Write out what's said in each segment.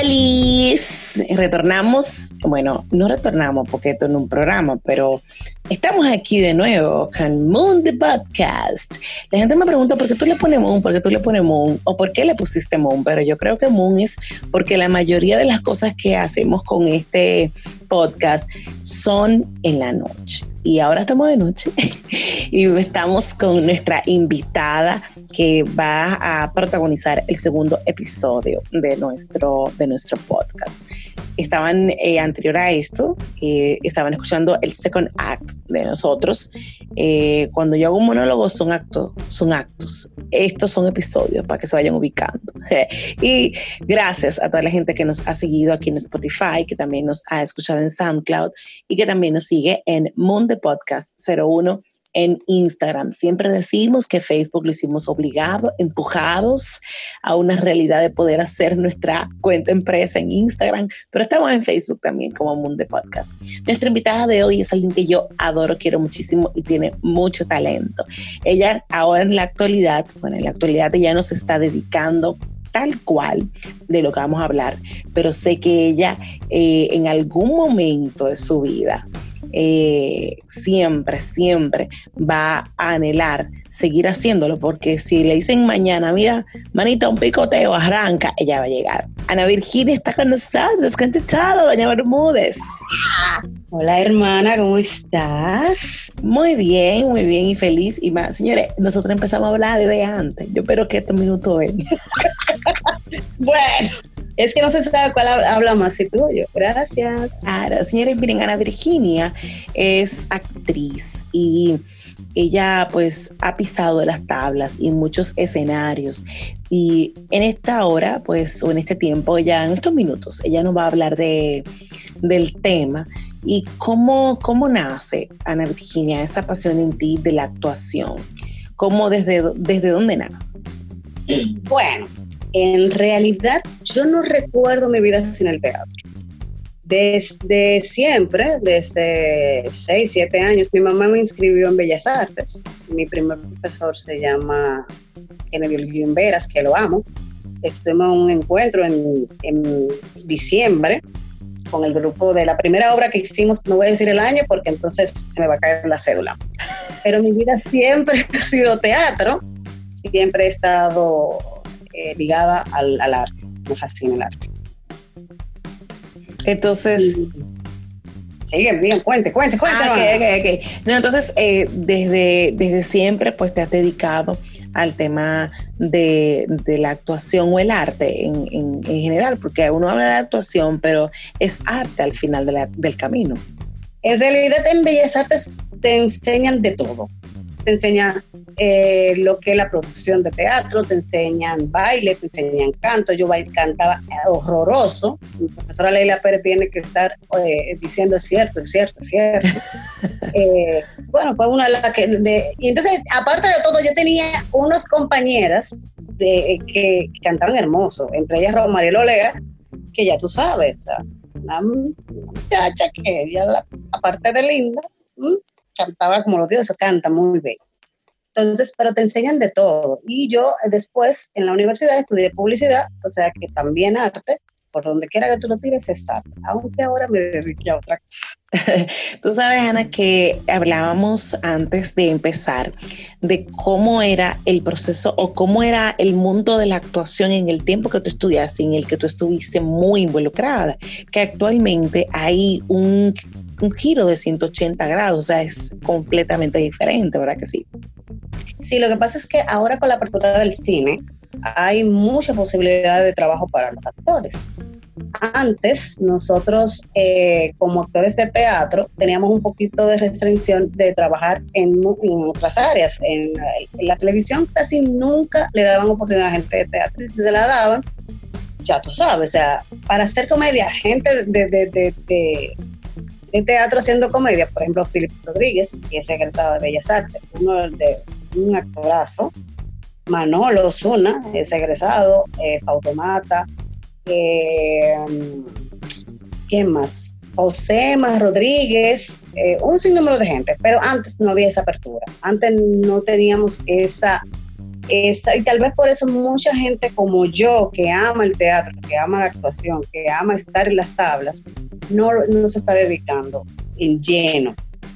Olis, retornamos, bueno, no retornamos porque esto es un programa, pero estamos aquí de nuevo con Moon the Podcast. La gente me pregunta por qué tú le pones Moon, por qué tú le pones Moon o por qué le pusiste Moon, pero yo creo que Moon es porque la mayoría de las cosas que hacemos con este podcast son en la noche y ahora estamos de noche y estamos con nuestra invitada que va a protagonizar el segundo episodio de nuestro, de nuestro podcast estaban eh, anterior a esto, eh, estaban escuchando el second act de nosotros. Eh, cuando yo hago un monólogo son actos, son actos. Estos son episodios para que se vayan ubicando. y gracias a toda la gente que nos ha seguido aquí en Spotify, que también nos ha escuchado en SoundCloud y que también nos sigue en Monde Podcast 01 en Instagram. Siempre decimos que Facebook lo hicimos obligado, empujados a una realidad de poder hacer nuestra cuenta empresa en Instagram, pero estamos en Facebook también como Mundo Podcast. Nuestra invitada de hoy es alguien que yo adoro, quiero muchísimo y tiene mucho talento. Ella ahora en la actualidad, bueno, en la actualidad ella nos está dedicando tal cual de lo que vamos a hablar, pero sé que ella eh, en algún momento de su vida eh, siempre, siempre va a anhelar seguir haciéndolo, porque si le dicen mañana, mira, manita, un picoteo, arranca, ella va a llegar. Ana Virginia está con nosotros, ¿qué tal, doña Bermúdez? Hola hermana, ¿cómo estás? Muy bien, muy bien y feliz. Y más, señores, nosotros empezamos a hablar desde antes. Yo espero que este minuto venga. bueno, es que no se sabe cuál habla más, si tú o yo. Gracias. Claro, señores, miren, Ana Virginia es actriz y ella pues ha pisado las tablas y muchos escenarios y en esta hora pues o en este tiempo ya en estos minutos ella nos va a hablar de del tema y cómo, cómo nace Ana Virginia esa pasión en ti de la actuación cómo desde desde dónde nace bueno en realidad yo no recuerdo mi vida sin el teatro. Desde siempre, desde 6, 7 años, mi mamá me inscribió en Bellas Artes. Mi primer profesor se llama Kennedy Veras, que lo amo. Estuvimos en un encuentro en, en diciembre con el grupo de la primera obra que hicimos, no voy a decir el año porque entonces se me va a caer la cédula. Pero mi vida siempre ha sido teatro, siempre he estado eh, ligada al, arte, me fascina el arte. Entonces... Sigue, sigue, cuente, cuente, cuente. Ah, no, entonces, eh, desde, desde siempre, pues te has dedicado al tema de, la actuación o el arte en, en, general, porque uno habla de actuación, pero es arte al final del camino. En realidad, en Bellas Artes te enseñan de todo te enseñan eh, lo que es la producción de teatro, te enseñan baile, te enseñan canto. Yo baile, cantaba horroroso. Mi profesora Leila Pérez tiene que estar eh, diciendo es cierto, es cierto, es cierto. Eh, bueno, fue una de las que... y entonces, aparte de todo, yo tenía unas compañeras de, que, cantaron hermoso, entre ellas Romario Olea, que ya tú sabes, o sea, una, muchacha que ella, aparte de linda, cantaba como los dioses, canta muy bien. Entonces, pero te enseñan de todo. Y yo eh, después en la universidad estudié publicidad, o sea que también arte, por donde quiera que tú lo tires es arte, aunque ahora me dedique a otra cosa. Tú sabes, Ana, que hablábamos antes de empezar de cómo era el proceso o cómo era el mundo de la actuación en el tiempo que tú estudiaste, en el que tú estuviste muy involucrada, que actualmente hay un un giro de 180 grados, o sea, es completamente diferente, ¿verdad que sí? Sí, lo que pasa es que ahora con la apertura del cine hay mucha posibilidad de trabajo para los actores. Antes, nosotros eh, como actores de teatro teníamos un poquito de restricción de trabajar en, otras áreas. En, la televisión casi nunca le daban oportunidad a gente de teatro y si se la daban, ya tú sabes, o sea, para hacer comedia, gente de, teatro haciendo comedia, por ejemplo, Filipe Rodríguez, que es egresado de Bellas Artes, uno de un actorazo, Manolo Zuna, es egresado, eh, Mata, eh, ¿quién más? Más Rodríguez, eh, un sinnúmero de gente, pero antes no había esa apertura, antes no teníamos esa y tal vez por eso mucha gente como yo, que ama el teatro, que ama la actuación, que ama estar en las tablas, no, no se está dedicando en lleno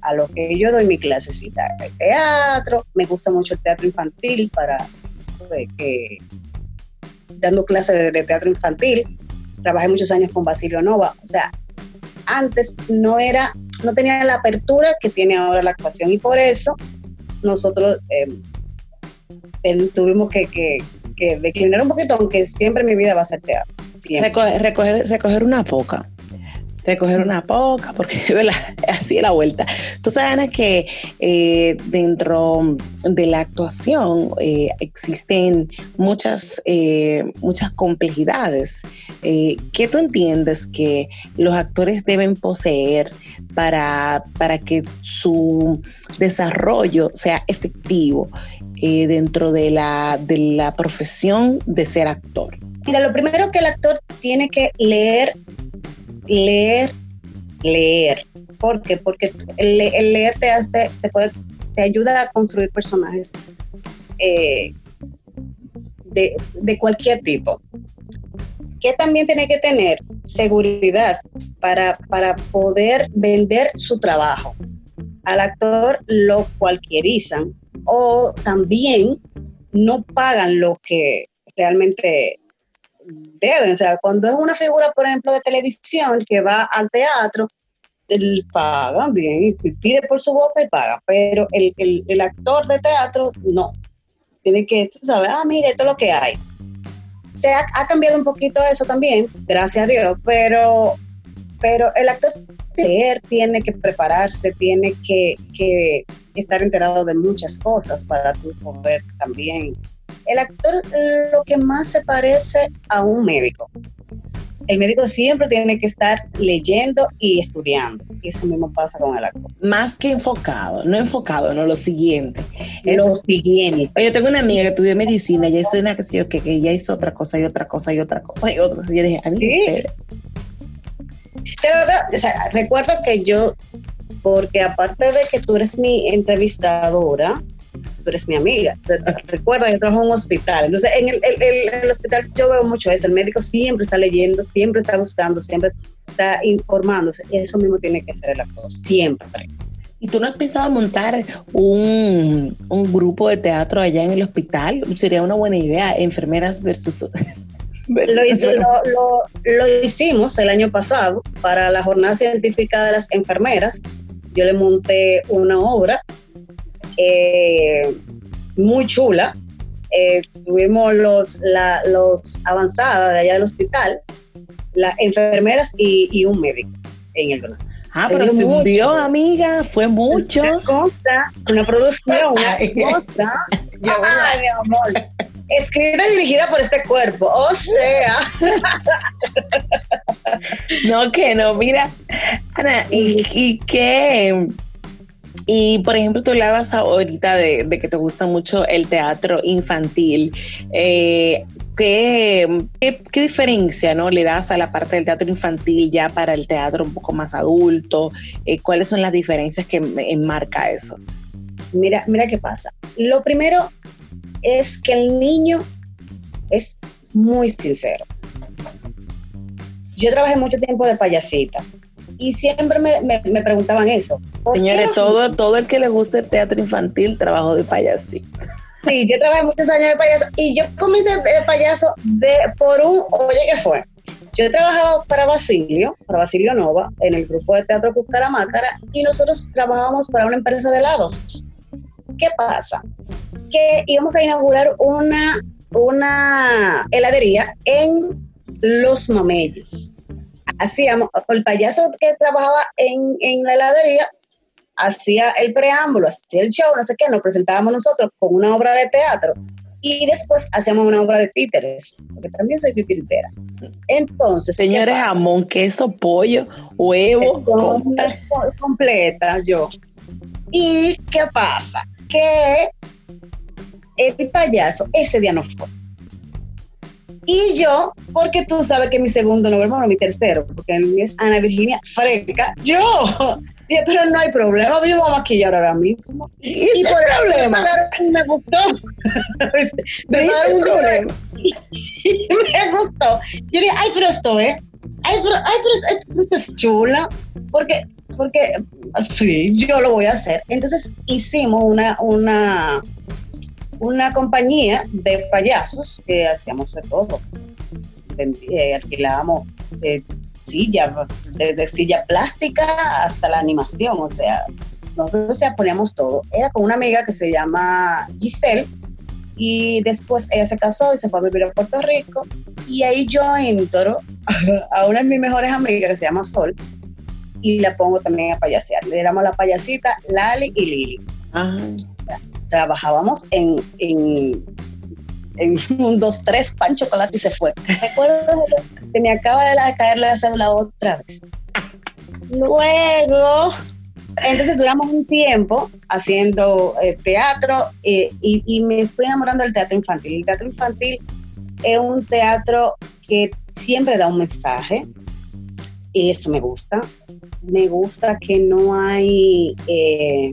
a lo que yo doy mi clasecita de teatro. Me gusta mucho el teatro infantil para pues, que dando clases de, teatro infantil. Trabajé muchos años con Basilio Nova. O sea, antes no era, no tenía la apertura que tiene ahora la actuación y por eso nosotros eh, tuvimos que, que, que, declinar un poquito, aunque siempre mi vida va a ser teatro. Recoger, recoger, una poca recoger una poca, porque así es la vuelta. Tú sabes, Ana, que eh, dentro de la actuación eh, existen muchas, muchas complejidades. ¿Qué tú entiendes que los actores deben poseer para, para que su desarrollo sea efectivo eh, dentro de la, de la profesión de ser actor? Mira, lo primero que el actor tiene que leer, leer, leer. ¿Por qué? Porque el, leer te, hace, te, puede, te ayuda a construir personajes eh, de, de cualquier tipo. ¿Qué también tiene que tener? Seguridad para, para poder vender su trabajo. Al actor lo cualquierizan o también no pagan lo que realmente deben. O sea, cuando es una figura, por ejemplo, de televisión que va al teatro, él pagan bien, pide por su boca y paga, pero el, el actor de teatro no. Tiene que, tú sabes, ah, mire, esto es lo que hay se ha, cambiado un poquito eso también, gracias a Dios, pero, pero el actor tiene que prepararse, tiene que, que estar enterado de muchas cosas para poder también. El actor lo que más se parece a un médico el médico siempre tiene que estar leyendo y estudiando. Y eso mismo pasa con el actor. Más que enfocado, no enfocado, no lo siguiente. lo siguiente. Yo tengo una amiga que estudió medicina y hizo una que, que, que ella hizo otra cosa y otra cosa y otra cosa y otra. Y yo dije, a mí ¿Sí? o sea, recuerda que yo, porque aparte de que tú eres mi entrevistadora, tú eres mi amiga. Recuerda, yo trabajo en un hospital. Entonces, en el, hospital yo veo mucho eso. El médico siempre está leyendo, siempre está buscando, siempre está informándose. Y eso mismo tiene que ser el actor, siempre. ¿Y tú no has pensado montar un, grupo de teatro allá en el hospital? Sería una buena idea, enfermeras versus... lo, lo, hicimos el año pasado para la jornada científica de las enfermeras. Yo le monté una obra eh, muy chula. Eh, tuvimos los, la, los avanzados de allá del hospital, las enfermeras y, un médico en el donado. Ah, pero se hundió, amiga, fue mucho. Una cosa, una producción, una cosa. Ay, mi amor. Escrita y dirigida por este cuerpo, o sea. no, que no, mira, Ana, ¿y, y qué? Y por ejemplo, tú hablabas ahorita de, que te gusta mucho el teatro infantil. Eh, ¿qué, diferencia ¿no? le das a la parte del teatro infantil ya para el teatro un poco más adulto? Eh, ¿Cuáles son las diferencias que enmarca eso? Mira, mira qué pasa. Lo primero es que el niño es muy sincero. Yo trabajé mucho tiempo de payasita y siempre me, preguntaban eso. Señores, todo, todo el que le guste teatro infantil trabajó de payaso. Sí, yo trabajé muchos años de payaso y yo comencé de payaso de, por un, oye, ¿qué fue? Yo he trabajado para Basilio, para Basilio Nova, en el grupo de teatro Mácara y nosotros trabajábamos para una empresa de helados. ¿Qué pasa? Que íbamos a inaugurar una, una heladería en Los Mameyes hacíamos, el payaso que trabajaba en, en la heladería hacía el preámbulo, hacía el show, no sé qué, nos presentábamos nosotros con una obra de teatro y después hacíamos una obra de títeres, porque también soy titiritera. Entonces, señores, jamón, queso, pollo, huevo, completa yo. ¿Y qué pasa? Que el payaso ese día no fue. Y yo, porque tú sabes que mi segundo nombre, bueno, mi tercero, porque es Ana Virginia Freca, yo Dije, pero no hay problema, yo voy a maquillar ahora mismo. ¿Y, y por el problema? Me gustó. me, un problema. me gustó. Yo dije, ay, pero esto, ¿eh? Ay, pero, ay, pero esto es chula. Porque, porque, sí, yo lo voy a hacer. Entonces hicimos una, una, una compañía de payasos que hacíamos de todo. Eh, alquilábamos eh, sillas, desde silla plástica hasta la animación, o sea, nosotros ya poníamos todo. Era con una amiga que se llama Giselle y después ella se casó y se fue a vivir a Puerto Rico y ahí yo entro a una de mis mejores amigas que se llama Sol y la pongo también a payasear. Le éramos la payasita Lali y Lili. Trabajábamos en, en, en un, dos, tres, pan chocolate y se fue. Recuerdo que me acaba de caer la cédula otra vez. Luego, entonces duramos un tiempo haciendo eh, teatro eh, y, y, me fui enamorando del teatro infantil. El teatro infantil es un teatro que siempre da un mensaje y eso me gusta. Me gusta que no hay eh,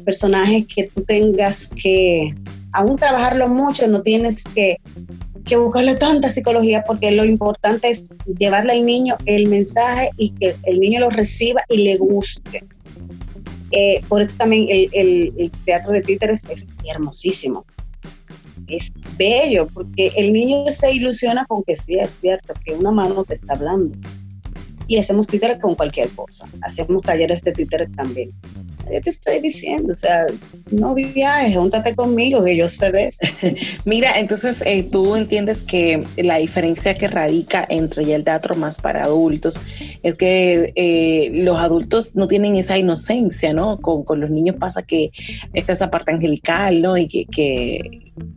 personajes que tú tengas que, aún trabajarlo mucho, no tienes que, que buscarle tanta psicología porque lo importante es llevarle al niño el mensaje y que el niño lo reciba y le guste. Eh, por eso también el, teatro de títeres es hermosísimo. Es bello, porque el niño se ilusiona con que sí es cierto, que una mano te está hablando. Y hacemos títeres con cualquier cosa. Hacemos talleres de títeres también yo te estoy diciendo, o sea, no viajes, júntate conmigo, que yo sé de eso. Mira, entonces eh, tú entiendes que la diferencia que radica entre ya el teatro más para adultos es que eh, los adultos no tienen esa inocencia, ¿no? Con, los niños pasa que está esa parte angelical, ¿no? Y que,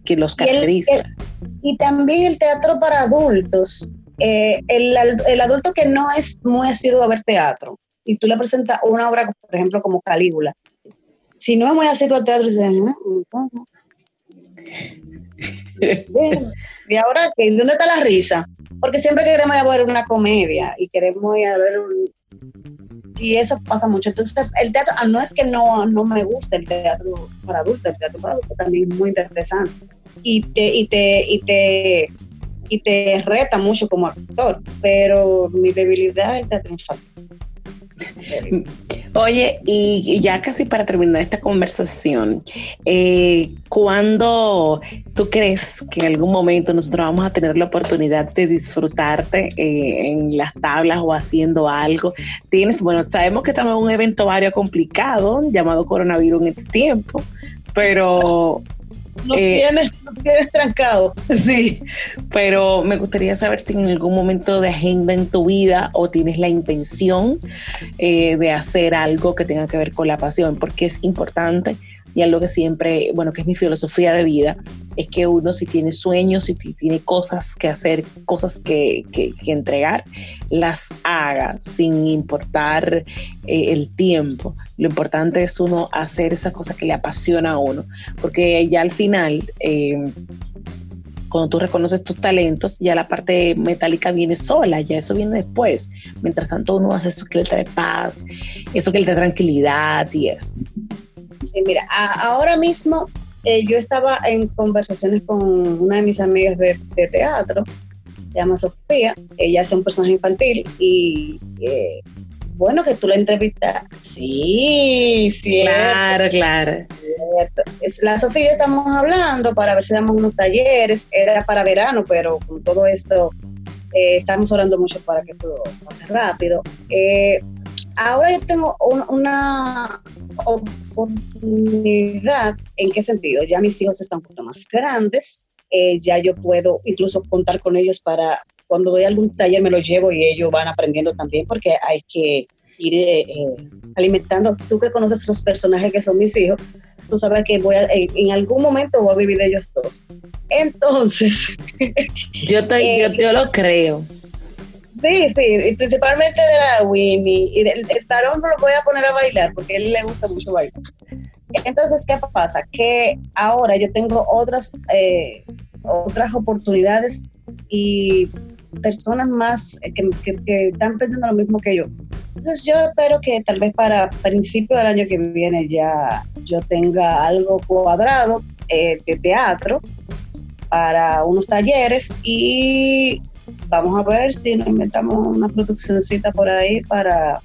que, los caracteriza. Y, también el teatro para adultos. Eh, el, el adulto que no es muy asiduo a ver teatro, y tú le presentas una obra, por ejemplo, como Calígula, si no es muy así al teatro, y ahora, ¿qué? ¿dónde está la risa? Porque siempre queremos ir ver una comedia y queremos ir ver un... Y eso pasa mucho. Entonces, el teatro, ah, no es que no, no me guste el teatro para adultos, el teatro para adultos también es muy interesante. Y te, y te, y te, y te reta mucho como actor, pero mi debilidad es el teatro infantil. Oye, y ya casi para terminar esta conversación, eh, ¿cuándo tú crees que en algún momento nosotros vamos a tener la oportunidad de disfrutarte eh, en las tablas o haciendo algo? Tienes, bueno, sabemos que estamos en un evento vario complicado llamado coronavirus en este tiempo, pero nos, eh, tienes, trancado. Sí, pero me gustaría saber si en algún momento de agenda en tu vida o tienes la intención eh, de hacer algo que tenga que ver con la pasión, porque es importante y algo que siempre, bueno, que es mi filosofía de vida, es que uno si tiene sueños, si tiene cosas que hacer, cosas que, que, entregar, las haga sin importar eh, el tiempo. Lo importante es uno hacer esa cosa que le apasiona a uno, porque ya al final... Eh, cuando tú reconoces tus talentos, ya la parte metálica viene sola, ya eso viene después. Mientras tanto, uno hace eso que le trae paz, eso que le trae tranquilidad y eso. Sí, mira, ahora mismo eh, yo estaba en conversaciones con una de mis amigas de, teatro, se llama Sofía, ella es un personaje infantil y eh, bueno que tú la entrevistas. Sí, sí. Claro, claro. La Sofía y yo estamos hablando para ver si damos unos talleres, era para verano, pero con todo esto eh, estamos orando mucho para que esto pase rápido. ahora yo tengo una oportunidad, ¿en qué sentido? Ya mis hijos están un poco más grandes, eh, ya yo puedo incluso contar con ellos para cuando doy algún taller me lo llevo y ellos van aprendiendo también porque hay que ir eh, eh, alimentando. Tú que conoces los personajes que son mis hijos, tú sabes que voy a, en, algún momento voy a vivir de ellos dos. Entonces... yo, te, yo, yo lo creo. Sí, sí, principalmente de la Winnie. Y del, tarón lo voy a poner a bailar porque a él le gusta mucho bailar. Entonces, ¿qué pasa? Que ahora yo tengo otras, eh, otras oportunidades y personas más que, están pensando lo mismo que yo. Entonces yo espero que tal vez para principio del año que viene ya yo tenga algo cuadrado eh, de teatro para unos talleres y vamos a ver si nos inventamos una produccióncita por ahí para,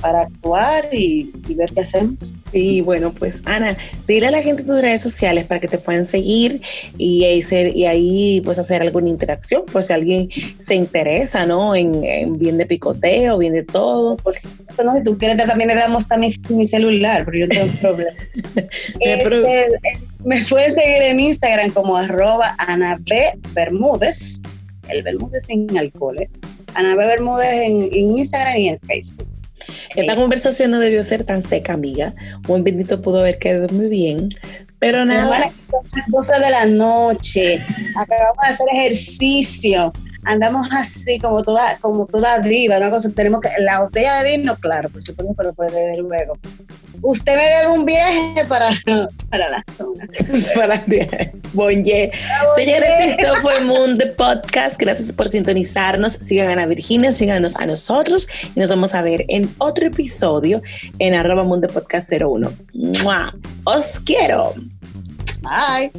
para actuar y, ver qué hacemos. Y bueno, pues Ana, dile a la gente tus redes sociales para que te puedan seguir y, y ahí pues hacer alguna interacción, pues si alguien se interesa, ¿no? En, bien de picoteo, bien de todo. No, si tú quieres también le damos también mi celular, pero yo tengo problema. Este, me puedes seguir en Instagram como arroba Ana B. Bermúdez el Bermúdez sin alcohol. ¿eh? Ana B. Bermúdez en, Instagram y en Facebook. Esta conversación no debió ser tan seca, amiga. Un bendito pudo haber quedado muy bien, pero nada. Son las 12 de la noche. Acabamos de hacer ejercicio andamos así como toda, como toda viva, una cosa, tenemos que, la botella de vino, claro, por supuesto, pero puede beber luego. Usted me debe un viaje para, para la zona. para Bonje. Señores, esto fue Mundo Podcast. Gracias por sintonizarnos. Sigan a Virginia, síganos a nosotros y nos vamos a ver en otro episodio en arroba Mundo Podcast 01. ¡Mua! ¡Os quiero! Bye.